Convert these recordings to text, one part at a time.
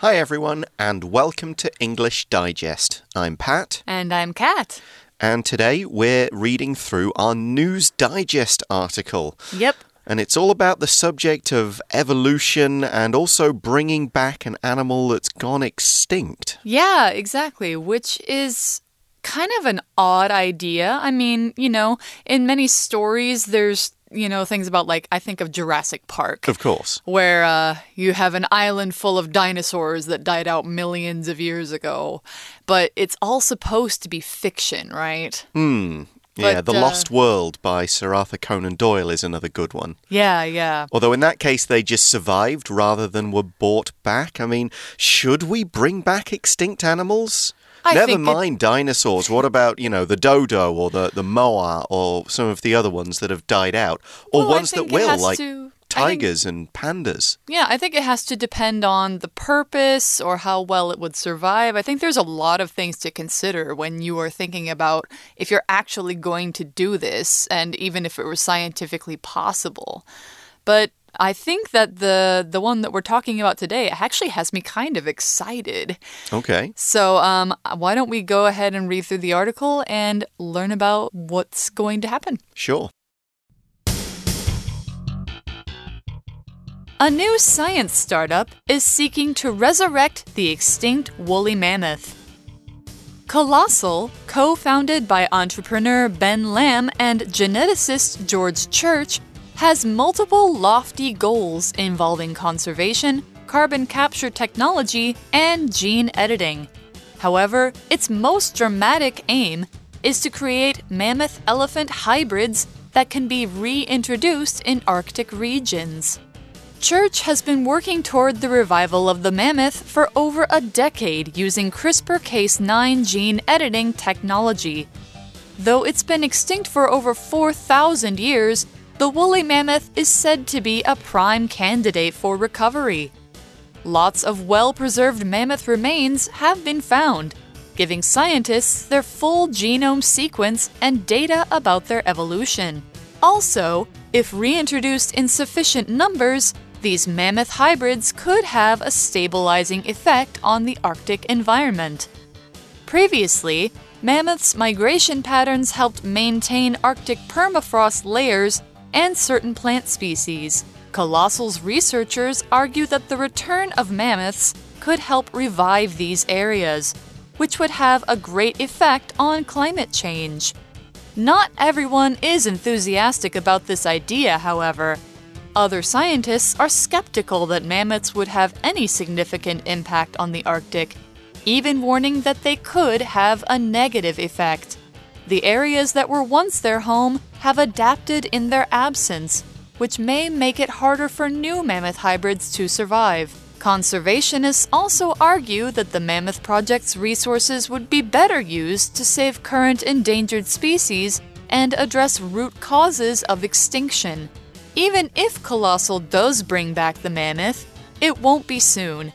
Hi, everyone, and welcome to English Digest. I'm Pat. And I'm Kat. And today we're reading through our News Digest article. Yep. And it's all about the subject of evolution and also bringing back an animal that's gone extinct. Yeah, exactly. Which is kind of an odd idea. I mean, you know, in many stories, there's you know, things about like, I think of Jurassic Park. Of course. Where uh, you have an island full of dinosaurs that died out millions of years ago. But it's all supposed to be fiction, right? Hmm. Yeah, The uh, Lost World by Sir Arthur Conan Doyle is another good one. Yeah, yeah. Although in that case, they just survived rather than were brought back. I mean, should we bring back extinct animals? I Never mind it... dinosaurs. What about, you know, the dodo or the, the moa or some of the other ones that have died out? Or well, ones that will, like to... tigers think, and pandas. Yeah, I think it has to depend on the purpose or how well it would survive. I think there's a lot of things to consider when you are thinking about if you're actually going to do this and even if it were scientifically possible. But I think that the the one that we're talking about today actually has me kind of excited. Okay. So, um, why don't we go ahead and read through the article and learn about what's going to happen? Sure. A new science startup is seeking to resurrect the extinct woolly mammoth. Colossal, co founded by entrepreneur Ben Lamm and geneticist George Church, has multiple lofty goals involving conservation, carbon capture technology, and gene editing. However, its most dramatic aim is to create mammoth elephant hybrids that can be reintroduced in Arctic regions. Church has been working toward the revival of the mammoth for over a decade using CRISPR Cas9 gene editing technology. Though it's been extinct for over 4,000 years, the woolly mammoth is said to be a prime candidate for recovery. Lots of well preserved mammoth remains have been found, giving scientists their full genome sequence and data about their evolution. Also, if reintroduced in sufficient numbers, these mammoth hybrids could have a stabilizing effect on the Arctic environment. Previously, mammoths' migration patterns helped maintain Arctic permafrost layers and certain plant species. Colossal's researchers argue that the return of mammoths could help revive these areas, which would have a great effect on climate change. Not everyone is enthusiastic about this idea, however. Other scientists are skeptical that mammoths would have any significant impact on the Arctic, even warning that they could have a negative effect. The areas that were once their home have adapted in their absence, which may make it harder for new mammoth hybrids to survive. Conservationists also argue that the Mammoth Project's resources would be better used to save current endangered species and address root causes of extinction. Even if Colossal does bring back the mammoth, it won't be soon.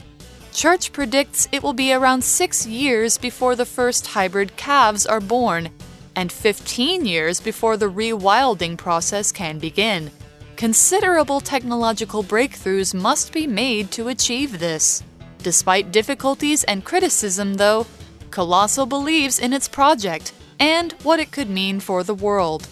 Church predicts it will be around six years before the first hybrid calves are born, and 15 years before the rewilding process can begin. Considerable technological breakthroughs must be made to achieve this. Despite difficulties and criticism, though, Colossal believes in its project and what it could mean for the world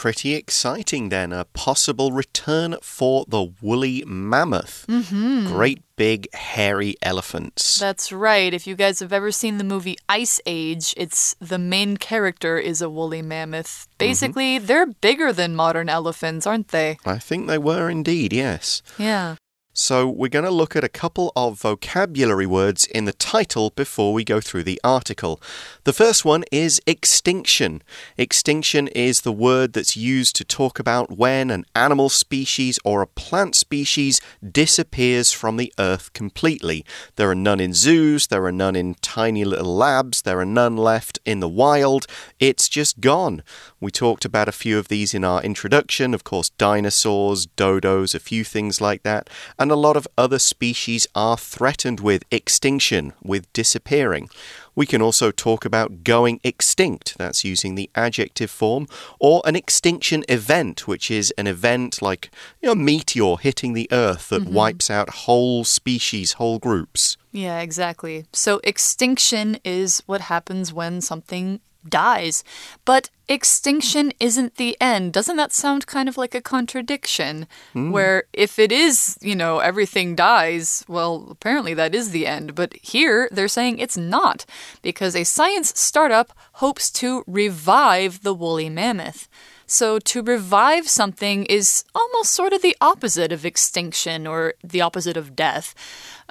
pretty exciting then. A possible return for the woolly mammoth. Mm -hmm. Great big hairy elephants. That's right. If you guys have ever seen the movie Ice Age, it's the main character is a woolly mammoth. Mm-hmm. Basically, mm -hmm. they're bigger than modern elephants, aren't they? I think they were indeed, yes. Yeah. So, we're going to look at a couple of vocabulary words in the title before we go through the article. The first one is extinction. Extinction is the word that's used to talk about when an animal species or a plant species disappears from the earth completely. There are none in zoos, there are none in tiny little labs, there are none left in the wild. It's just gone. We talked about a few of these in our introduction, of course, dinosaurs, dodos, a few things like that. And and a lot of other species are threatened with extinction, with disappearing. We can also talk about going extinct, that's using the adjective form, or an extinction event, which is an event like you know, a meteor hitting the earth that Mm-hmm. wipes out whole species, whole groups. Yeah, exactly. So extinction is what happens when something dies. But extinction isn't the end. Doesn't that sound kind of like a contradiction? Hmm. Where if it is, you know, everything dies, well, apparently that is the end. But here they're saying it's not, because a science startup hopes to revive the woolly mammoth. So, to revive something is almost sort of the opposite of extinction or the opposite of death.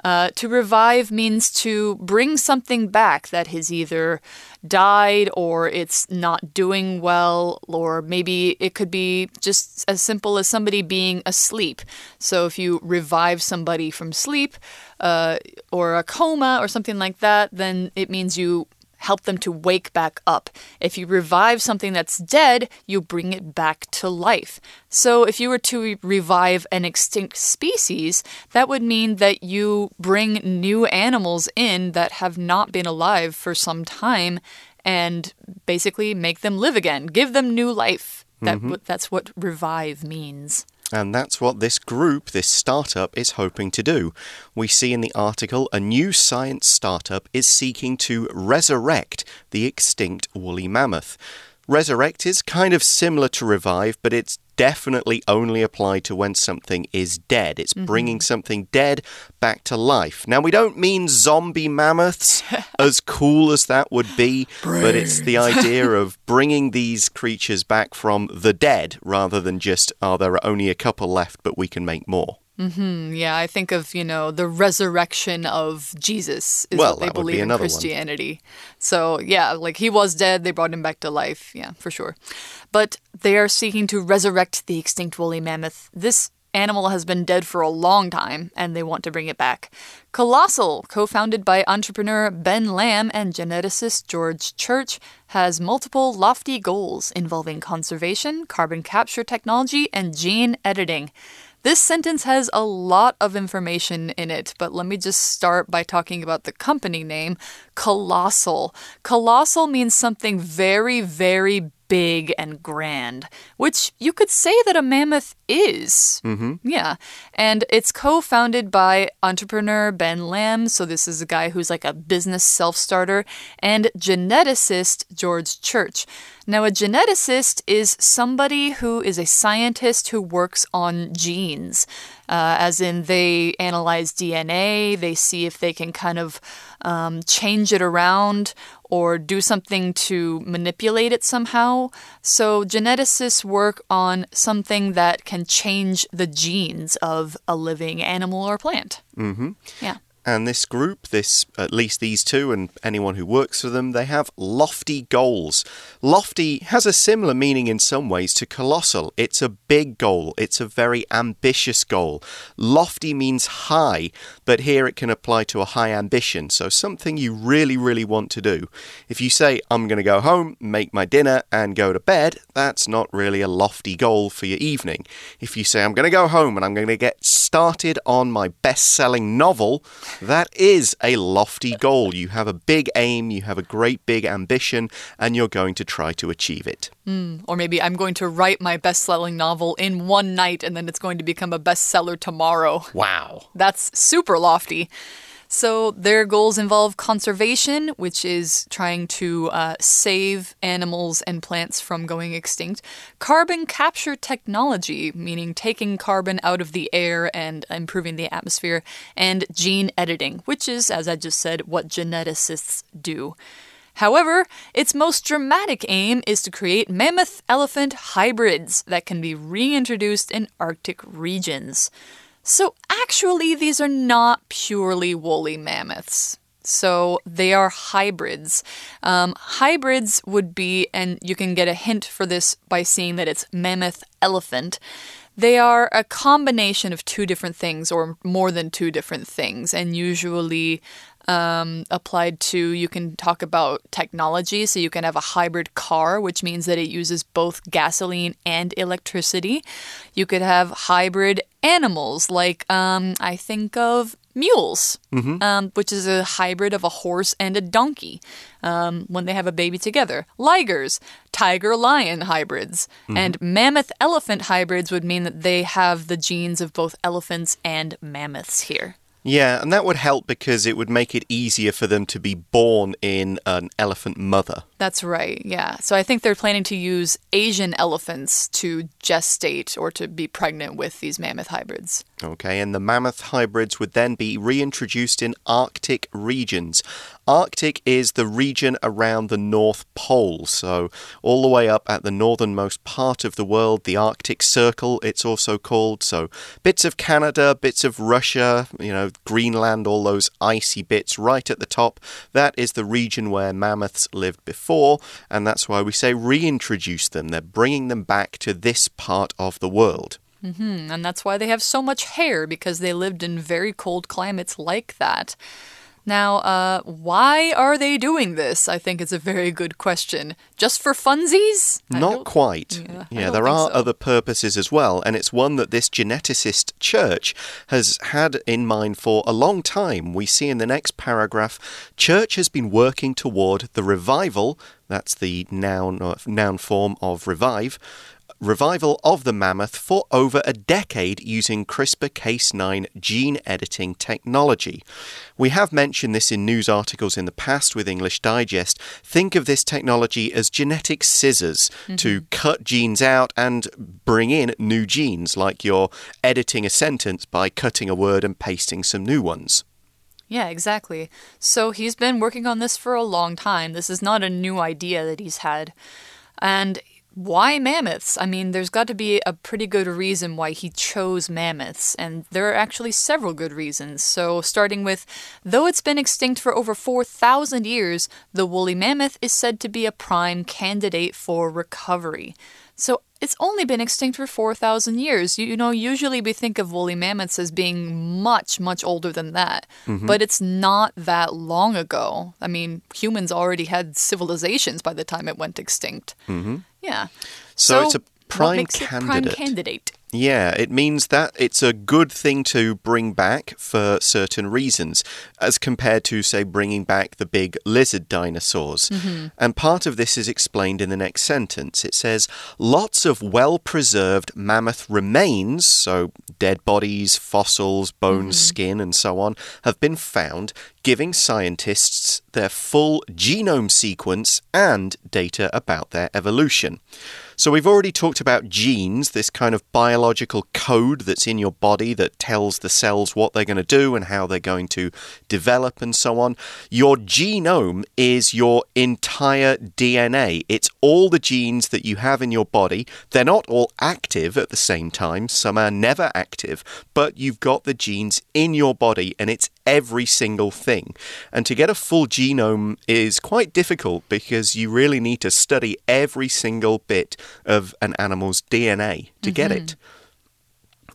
Uh, to revive means to bring something back that has either died or it's not doing well, or maybe it could be just as simple as somebody being asleep. So, if you revive somebody from sleep uh, or a coma or something like that, then it means you help them to wake back up. If you revive something that's dead, you bring it back to life. So, if you were to revive an extinct species, that would mean that you bring new animals in that have not been alive for some time and basically make them live again, give them new life. That, mm-hmm. That's what revive means. And that's what this group, this startup, is hoping to do. We see in the article a new science startup is seeking to resurrect the extinct woolly mammoth. Resurrect is kind of similar to revive, but it's definitely only applied to when something is dead. It's mm-hmm. bringing something dead back to life. Now, we don't mean zombie mammoths, as cool as that would be, but it's the idea of bringing these creatures back from the dead rather than just, oh, there are only a couple left, but we can make more. Mm, Yeah, I think of, you know, the resurrection of Jesus is Well, what they would be believe in another one. Christianity. So, yeah, like he was dead, they brought him back to life. Yeah, for sure. But they are seeking to resurrect the extinct woolly mammoth. This animal has been dead for a long time and they want to bring it back. Colossal, co founded by entrepreneur Ben Lamm and geneticist George Church, has multiple lofty goals involving conservation, carbon capture technology, and gene editing. This sentence has a lot of information in it, but let me just start by talking about the company name Colossal. Colossal means something very, very big and grand, which you could say that a mammoth is. Mm-hmm. Yeah. And it's co founded by entrepreneur Ben Lamm. So, this is a guy who's like a business self starter, and geneticist George Church. Now, a geneticist is somebody who is a scientist who works on genes, uh, as in they analyze DNA, they see if they can kind of um, change it around or do something to manipulate it somehow. So, geneticists work on something that can change the genes of a living animal or plant. hmm Yeah. And this group, this at least these two and anyone who works for them, they have lofty goals. Lofty has a similar meaning in some ways to colossal. It's a big goal. It's a very ambitious goal. Lofty means high, but here it can apply to a high ambition. So something you really, really want to do. If you say, I'm going to go home, make my dinner, and go to bed, that's not really a lofty goal for your evening. If you say, I'm going to go home and I'm going to get started on my best selling novel, that is a lofty goal. You have a big aim, you have a great big ambition, and you're going to try to achieve it. Hmm. Or maybe I'm going to write my best selling novel in one night and then it's going to become a bestseller tomorrow. Wow. That's super lofty. So, their goals involve conservation, which is trying to uh, save animals and plants from going extinct, carbon capture technology, meaning taking carbon out of the air and improving the atmosphere, and gene editing, which is, as I just said, what geneticists do. However, its most dramatic aim is to create mammoth elephant hybrids that can be reintroduced in Arctic regions. So, actually, these are not purely woolly mammoths. So, they are hybrids. Um, hybrids would be, and you can get a hint for this by seeing that it's mammoth elephant. They are a combination of two different things, or more than two different things, and usually Um, applied to, you can talk about technology. So you can have a hybrid car, which means that it uses both gasoline and electricity. You could have hybrid animals, like um, I think of mules, um, which is a hybrid of a horse and a donkey um, when they have a baby together. Ligers, tiger lion hybrids. And mammoth elephant hybrids would mean that they have the genes of both elephants and mammoths here. Yeah, and that would help because it would make it easier for them to be born in an elephant mother. That's right, yeah. So I think they're planning to use Asian elephants to gestate or to be pregnant with these mammoth hybrids. Okay, and the mammoth hybrids would then be reintroduced in Arctic regions. Arctic is the region around the North Pole, so all the way up at the northernmost part of the world, the Arctic Circle, it's also called. So bits of Canada, bits of Russia, you know, Greenland, all those icy bits right at the top. That is the region where mammoths lived before, and that's why we say reintroduce them. They're bringing them back to this part of the world. Mm -hmm. and that's why they have so much hair, because they lived in very cold climates like that. Now, uh, why are they doing this? I think it's a very good question. Just for funsies? Not quite. Yeah, Yeah, there are so. other purposes as well, and it's one that this geneticist Church has had in mind for a long time. We see in the next paragraph Church has been working toward the revival, that's the noun, uh, noun form of revive. Revival of the mammoth for over a decade using CRISPR Cas9 gene editing technology. We have mentioned this in news articles in the past with English Digest. Think of this technology as genetic scissors mm-hmm. to cut genes out and bring in new genes, like you're editing a sentence by cutting a word and pasting some new ones. Yeah, exactly. So he's been working on this for a long time. This is not a new idea that he's had. And why mammoths? I mean, there's got to be a pretty good reason why he chose mammoths, and there are actually several good reasons. So, starting with, though it's been extinct for over 4,000 years, the woolly mammoth is said to be a prime candidate for recovery. So, it's only been extinct for 4,000 years. You, you know, usually we think of woolly mammoths as being much, much older than that. But it's not that long ago. I mean, humans already had civilizations by the time it went extinct. Mm-hmm. Yeah. So it's a prime makes it prime candidate. Yeah, it means that it's a good thing to bring back for certain reasons, as compared to, say, bringing back the big lizard dinosaurs. Mm-hmm. And part of this is explained in the next sentence. It says, lots of well preserved mammoth remains, so dead bodies, fossils, bones, mm-hmm. skin, and so on, have been found, giving scientists their full genome sequence and data about their evolution. So, we've already talked about genes, this kind of biological code that's in your body that tells the cells what they're going to do and how they're going to develop and so on. Your genome is your entire DNA. It's all the genes that you have in your body. They're not all active at the same time, some are never active, but you've got the genes in your body and it's every single thing. And to get a full genome is quite difficult because you really need to study every single bit of an animal's DNA to get mm-hmm. it.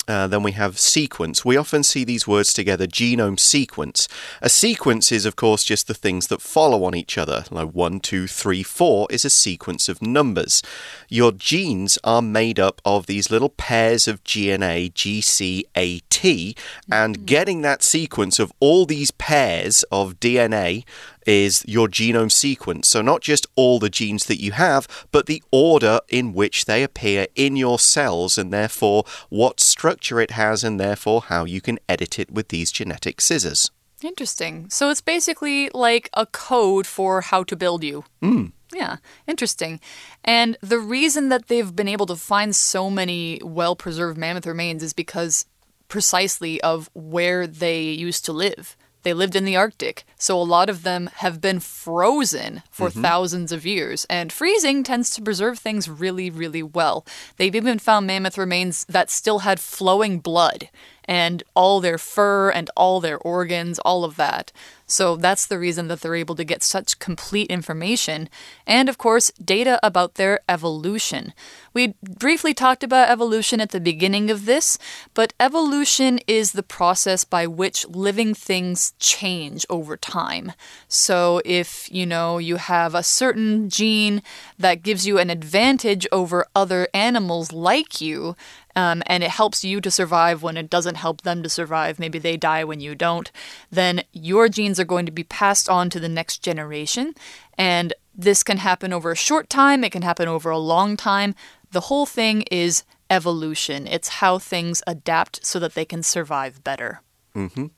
Uh, then we have sequence. We often see these words together genome sequence. A sequence is, of course, just the things that follow on each other. Like one, two, three, four is a sequence of numbers. Your genes are made up of these little pairs of GNA, GCAT, and getting that sequence of all these pairs of DNA is your genome sequence. So, not just all the genes that you have, but the order in which they appear in your cells, and therefore what structure it has, and therefore how you can edit it with these genetic scissors. Interesting. So it's basically like a code for how to build you. Mm. Yeah, interesting. And the reason that they've been able to find so many well preserved mammoth remains is because precisely of where they used to live. They lived in the Arctic, so a lot of them have been frozen for mm-hmm. thousands of years. And freezing tends to preserve things really, really well. They've even found mammoth remains that still had flowing blood. And all their fur and all their organs, all of that. So that's the reason that they're able to get such complete information. And of course, data about their evolution. We briefly talked about evolution at the beginning of this, but evolution is the process by which living things change over time. So if, you know, you have a certain gene that gives you an advantage over other animals like you, um, and it helps you to survive when it doesn't help them to survive. Maybe they die when you don't. Then your genes are going to be passed on to the next generation. And this can happen over a short time, it can happen over a long time. The whole thing is evolution, it's how things adapt so that they can survive better. Mm -hmm.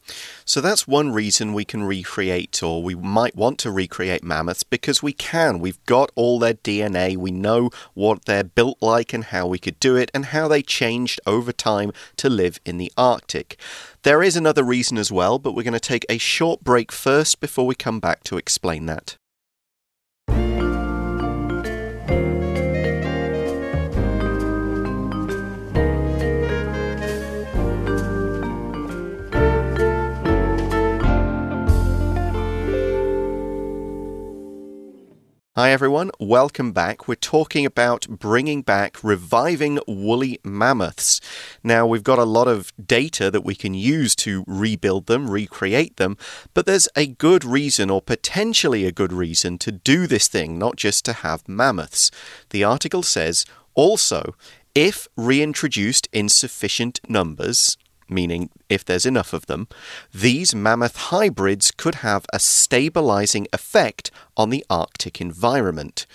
So that's one reason we can recreate, or we might want to recreate mammoths, because we can. We've got all their DNA. We know what they're built like and how we could do it, and how they changed over time to live in the Arctic. There is another reason as well, but we're going to take a short break first before we come back to explain that. Hi everyone, welcome back. We're talking about bringing back, reviving woolly mammoths. Now, we've got a lot of data that we can use to rebuild them, recreate them, but there's a good reason, or potentially a good reason, to do this thing, not just to have mammoths. The article says also, if reintroduced in sufficient numbers, meaning if there's enough of them, these mammoth hybrids could have a stabilizing effect on the Arctic environment.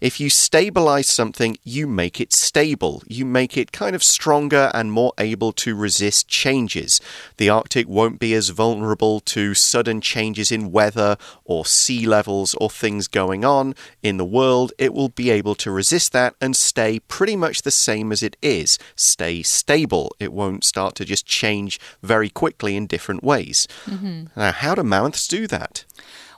If you stabilize something, you make it stable. You make it kind of stronger and more able to resist changes. The Arctic won't be as vulnerable to sudden changes in weather or sea levels or things going on in the world. It will be able to resist that and stay pretty much the same as it is. Stay stable. It won't start to just change very quickly in different ways. Mm -hmm. Now, how do mammoths do that?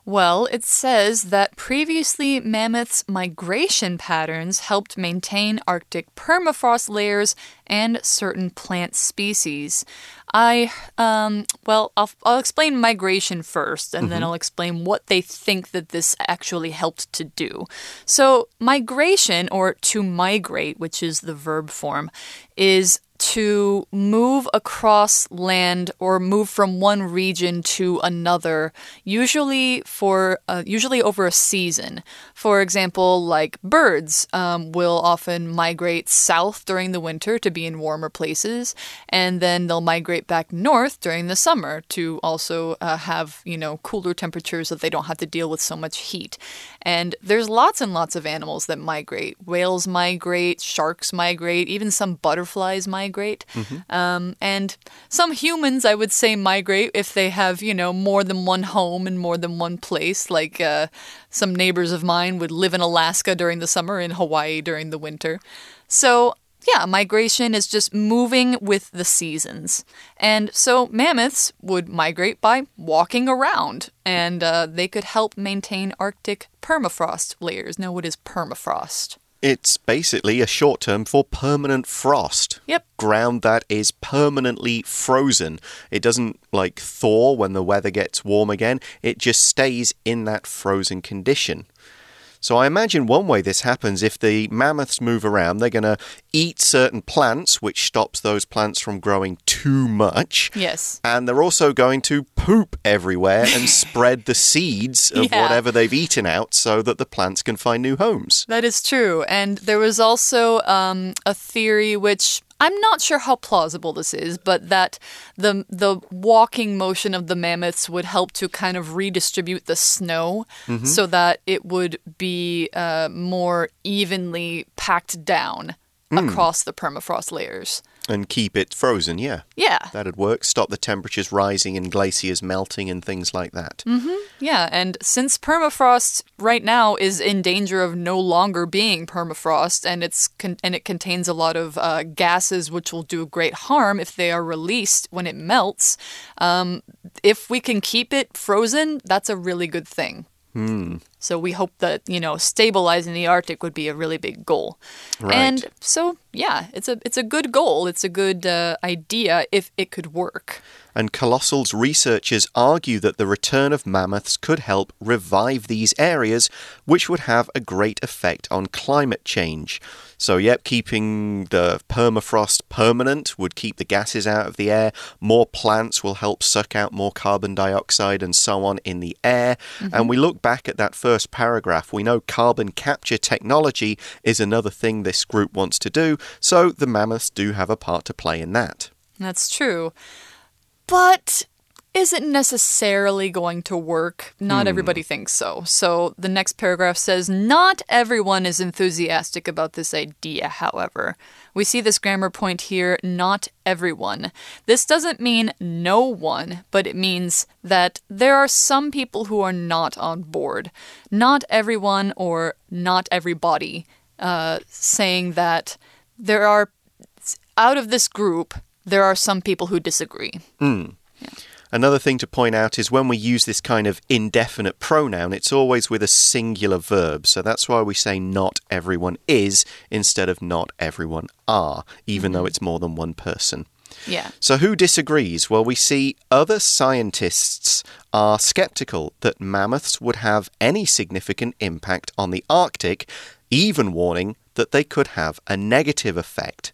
Well, it says that previously mammoths' migration patterns helped maintain Arctic permafrost layers and certain plant species. I, um, well, I'll, I'll explain migration first, and mm -hmm. then mm-hmm. I'll explain what they think that this actually helped to do. So, migration, or to migrate, which is the verb form, is to move across land or move from one region to another, usually for uh, usually over a season. For example, like birds um, will often migrate south during the winter to be in warmer places, and then they'll migrate back north during the summer to also uh, have you know cooler temperatures that they don't have to deal with so much heat. And there's lots and lots of animals that migrate. Whales migrate, sharks migrate, even some butterflies migrate. Mm -hmm. um, and some humans, I would say, migrate if they have, you know, more than one home in more than one place. Like uh, some neighbors of mine would live in Alaska during the summer, in Hawaii during the winter. So yeah, migration is just moving with the seasons. And so mammoths would migrate by walking around, and uh, they could help maintain Arctic permafrost layers. Now, what is permafrost? It's basically a short term for permanent frost. Yep. Ground that is permanently frozen. It doesn't like thaw when the weather gets warm again, it just stays in that frozen condition. So I imagine one way this happens if the mammoths move around, they're going to eat certain plants, which stops those plants from growing too much. Yes. And they're also going to poop everywhere and spread the seeds of yeah. whatever they've eaten out so that the plants can find new homes. That is true. And there was also um, a theory which I'm not sure how plausible this is, but that the the walking motion of the mammoths would help to kind of redistribute the snow mm -hmm. so that it would be uh, more evenly packed down mm. across the permafrost layers. And keep it frozen, yeah. Yeah. That'd work. Stop the temperatures rising and glaciers melting and things like that. Mm -hmm. Yeah, and since permafrost right now is in danger of no longer being permafrost, and it's and it contains a lot of uh, gases which will do great harm if they are released when it melts. Um, if we can keep it frozen, that's a really good thing. Hmm. So we hope that, you know, stabilizing the Arctic would be a really big goal. Right. And so, yeah, it's a it's a good goal. It's a good uh, idea if it could work. And Colossal's researchers argue that the return of mammoths could help revive these areas, which would have a great effect on climate change. So, yep, keeping the permafrost permanent would keep the gases out of the air. More plants will help suck out more carbon dioxide and so on in the air. Mm -hmm. And we look back at that first paragraph, we know carbon capture technology is another thing this group wants to do. So, the mammoths do have a part to play in that. That's true. But isn't necessarily going to work. Not hmm. everybody thinks so. So the next paragraph says Not everyone is enthusiastic about this idea, however. We see this grammar point here, not everyone. This doesn't mean no one, but it means that there are some people who are not on board. Not everyone or not everybody, uh, saying that there are, out of this group, there are some people who disagree. Mm. Another thing to point out is when we use this kind of indefinite pronoun, it's always with a singular verb. So that's why we say not everyone is instead of not everyone are, even though mm-hmm. it's more than one person. Yeah. So who disagrees? Well, we see other scientists are skeptical that mammoths would have any significant impact on the Arctic, even warning that they could have a negative effect.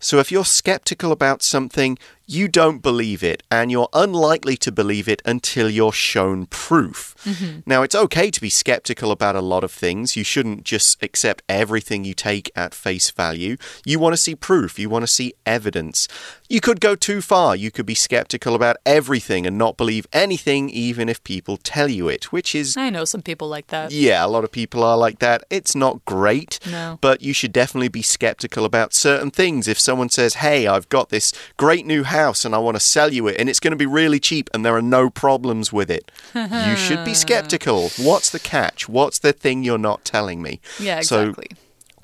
So if you're skeptical about something, you don't believe it, and you're unlikely to believe it until you're shown proof. Mm -hmm. Now, it's okay to be skeptical about a lot of things. You shouldn't just accept everything you take at face value. You want to see proof, you want to see evidence. You could go too far. You could be skeptical about everything and not believe anything, even if people tell you it, which is. I know some people like that. Yeah, a lot of people are like that. It's not great, no. but you should definitely be skeptical about certain things. If someone says, hey, I've got this great new house, house and I want to sell you it and it's going to be really cheap and there are no problems with it. you should be skeptical. What's the catch? What's the thing you're not telling me? Yeah, exactly. So,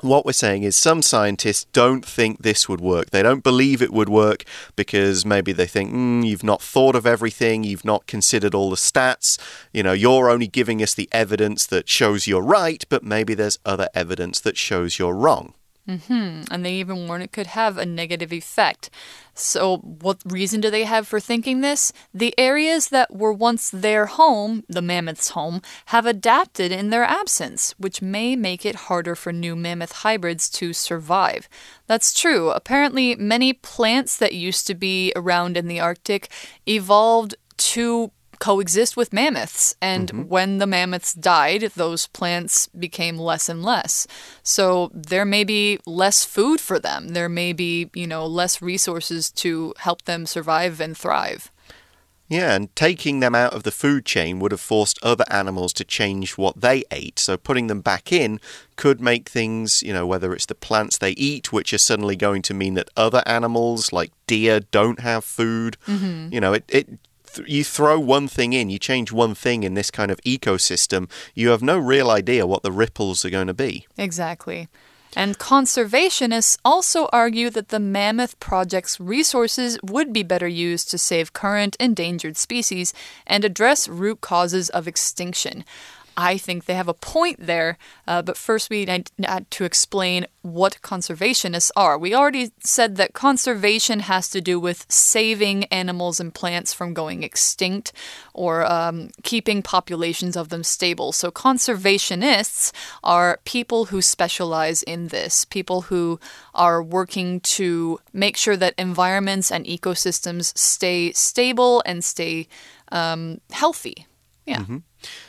what we're saying is some scientists don't think this would work. They don't believe it would work because maybe they think, mm, you've not thought of everything, you've not considered all the stats. You know, you're only giving us the evidence that shows you're right, but maybe there's other evidence that shows you're wrong. Mm -hmm. And they even warn it could have a negative effect. So, what reason do they have for thinking this? The areas that were once their home, the mammoth's home, have adapted in their absence, which may make it harder for new mammoth hybrids to survive. That's true. Apparently, many plants that used to be around in the Arctic evolved to coexist with mammoths. And mm -hmm. when the mammoths died, those plants became less and less. So there may be less food for them. There may be, you know, less resources to help them survive and thrive. Yeah, and taking them out of the food chain would have forced other animals to change what they ate. So putting them back in could make things, you know, whether it's the plants they eat, which are suddenly going to mean that other animals like deer don't have food. Mm -hmm. You know, it, it th you throw one thing in, you change one thing in this kind of ecosystem, you have no real idea what the ripples are going to be. Exactly. And conservationists also argue that the Mammoth Project's resources would be better used to save current endangered species and address root causes of extinction. I think they have a point there, uh, but first we need to explain what conservationists are. We already said that conservation has to do with saving animals and plants from going extinct or um, keeping populations of them stable. So, conservationists are people who specialize in this, people who are working to make sure that environments and ecosystems stay stable and stay um, healthy. Yeah. Mm -hmm.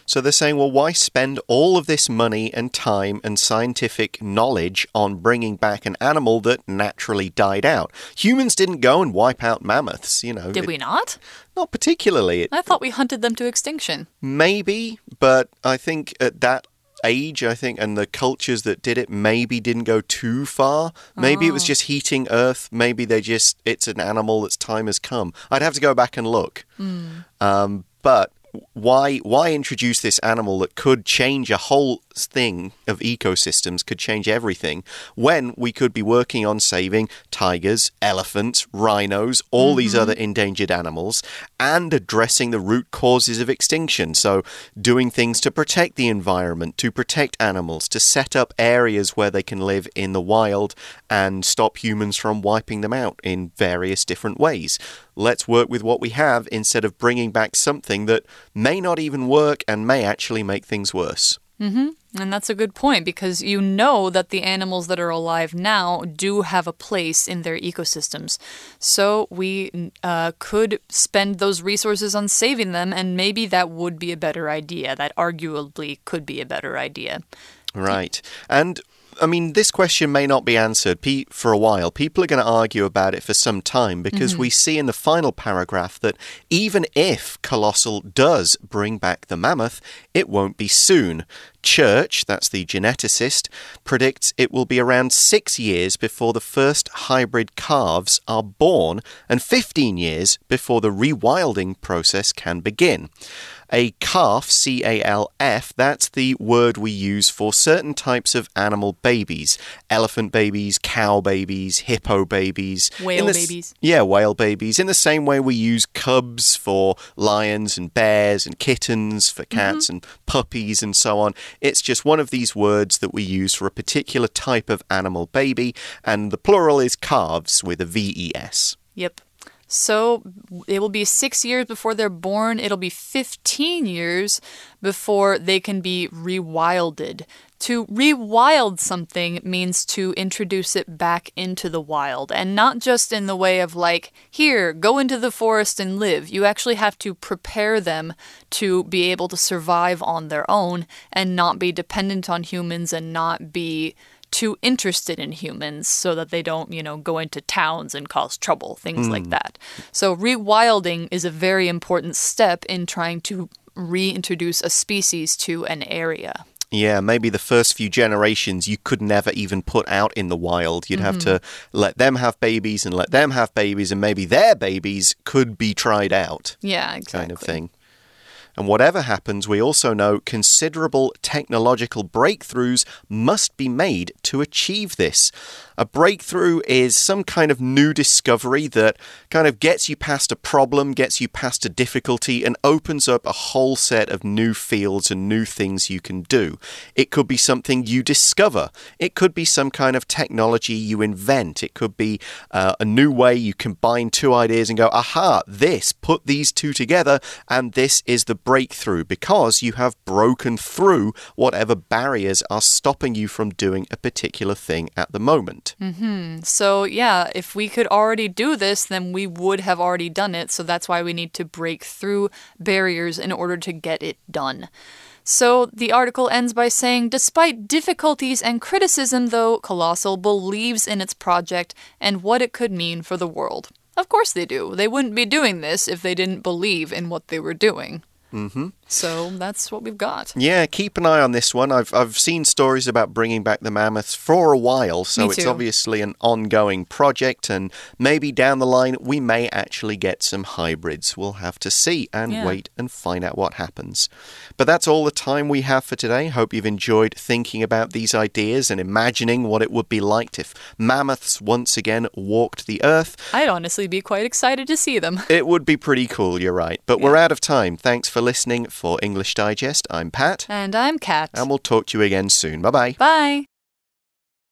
So they're saying, well, why spend all of this money and time and scientific knowledge on bringing back an animal that naturally died out? Humans didn't go and wipe out mammoths, you know. Did it, we not? Not particularly. It, I thought we hunted them to extinction. Maybe, but I think at that age, I think, and the cultures that did it maybe didn't go too far. Maybe oh. it was oh. just heating Earth. Maybe they just, it's an animal that's time has come. I'd have to go back and look. Mm. Um, but why why introduce this animal that could change a whole thing of ecosystems could change everything when we could be working on saving tigers, elephants, rhinos, all mm -hmm. these mm-hmm. other endangered animals, and addressing the root causes of extinction. So, doing things to protect the environment, to protect animals, to set up areas where they can live in the wild and stop humans from wiping them out in various different ways. Let's work with what we have instead of bringing back something that may not even work and may actually make things worse. Mm -hmm. And that's a good point because you know that the animals that are alive now do have a place in their ecosystems. So we uh, could spend those resources on saving them, and maybe that would be a better idea. That arguably could be a better idea. Right. And I mean, this question may not be answered for a while. People are going to argue about it for some time because mm -hmm. we see in the final paragraph that even if Colossal does bring back the mammoth, it won't be soon. Church, that's the geneticist, predicts it will be around six years before the first hybrid calves are born and 15 years before the rewilding process can begin. A calf, C A L F, that's the word we use for certain types of animal babies elephant babies, cow babies, hippo babies, whale babies. Yeah, whale babies. In the same way we use cubs for lions and bears and kittens for cats mm -hmm. and puppies and so on. It's just one of these words that we use for a particular type of animal baby, and the plural is calves with a V E S. Yep. So it will be six years before they're born. It'll be 15 years before they can be rewilded. To rewild something means to introduce it back into the wild, and not just in the way of like, here, go into the forest and live. You actually have to prepare them to be able to survive on their own and not be dependent on humans and not be too interested in humans so that they don't, you know, go into towns and cause trouble, things mm. like hmm. that. So rewilding is a very important step in trying to reintroduce a species to an area. Yeah, maybe the first few generations you could never even put out in the wild. You'd mm -hmm. have to mm-hmm. let them have babies and let them have babies, and maybe their babies could be tried out. Yeah, exactly. Kind of thing. And whatever happens, we also know considerable technological breakthroughs must be made to achieve this. A breakthrough is some kind of new discovery that kind of gets you past a problem, gets you past a difficulty, and opens up a whole set of new fields and new things you can do. It could be something you discover, it could be some kind of technology you invent, it could be uh, a new way you combine two ideas and go, aha, this, put these two together, and this is the breakthrough because you have broken through whatever barriers are stopping you from doing a particular thing at the moment. Mm -hmm. So, yeah, if we could already do this, then we would have already done it. So that's why we need to break through barriers in order to get it done. So the article ends by saying Despite difficulties and criticism, though, Colossal believes in its project and what it could mean for the world. Of course they do. They wouldn't be doing this if they didn't believe in what they were doing. Mm -hmm. So that's what we've got. Yeah, keep an eye on this one. I've I've seen stories about bringing back the mammoths for a while, so it's obviously an ongoing project, and maybe down the line we may actually get some hybrids. We'll have to see and yeah. wait and find out what happens. But that's all the time we have for today. Hope you've enjoyed thinking about these ideas and imagining what it would be like if mammoths once again walked the earth. I'd honestly be quite excited to see them. It would be pretty cool, you're right. But yeah. we're out of time. Thanks for listening for English Digest. I'm Pat. And I'm Kat. And we'll talk to you again soon. Bye-bye. Bye.